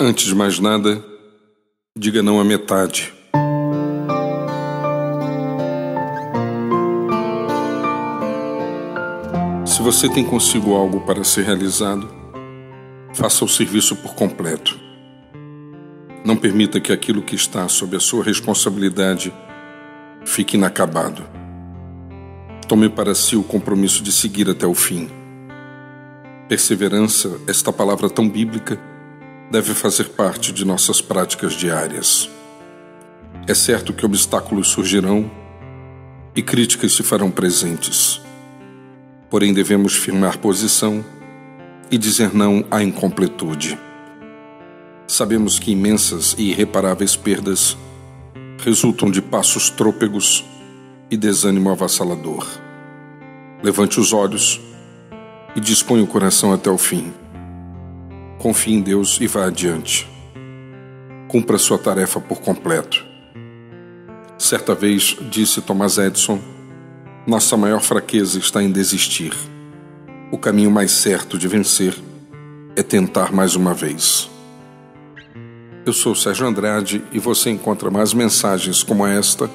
Antes de mais nada, diga não a metade. Se você tem consigo algo para ser realizado, faça o serviço por completo. Não permita que aquilo que está sob a sua responsabilidade fique inacabado. Tome para si o compromisso de seguir até o fim. Perseverança, esta palavra tão bíblica, deve fazer parte de nossas práticas diárias. É certo que obstáculos surgirão e críticas se farão presentes. Porém, devemos firmar posição e dizer não à incompletude. Sabemos que imensas e irreparáveis perdas resultam de passos trôpegos e desânimo avassalador. Levante os olhos e dispõe o coração até o fim. Confie em Deus e vá adiante. Cumpra sua tarefa por completo. Certa vez disse Thomas Edison: Nossa maior fraqueza está em desistir. O caminho mais certo de vencer é tentar mais uma vez. Eu sou Sérgio Andrade e você encontra mais mensagens como esta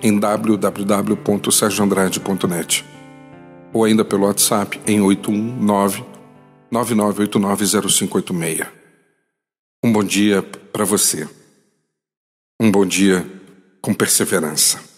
em www.sergioandrade.net ou ainda pelo WhatsApp em 819 99890586. Um bom dia para você. Um bom dia com perseverança.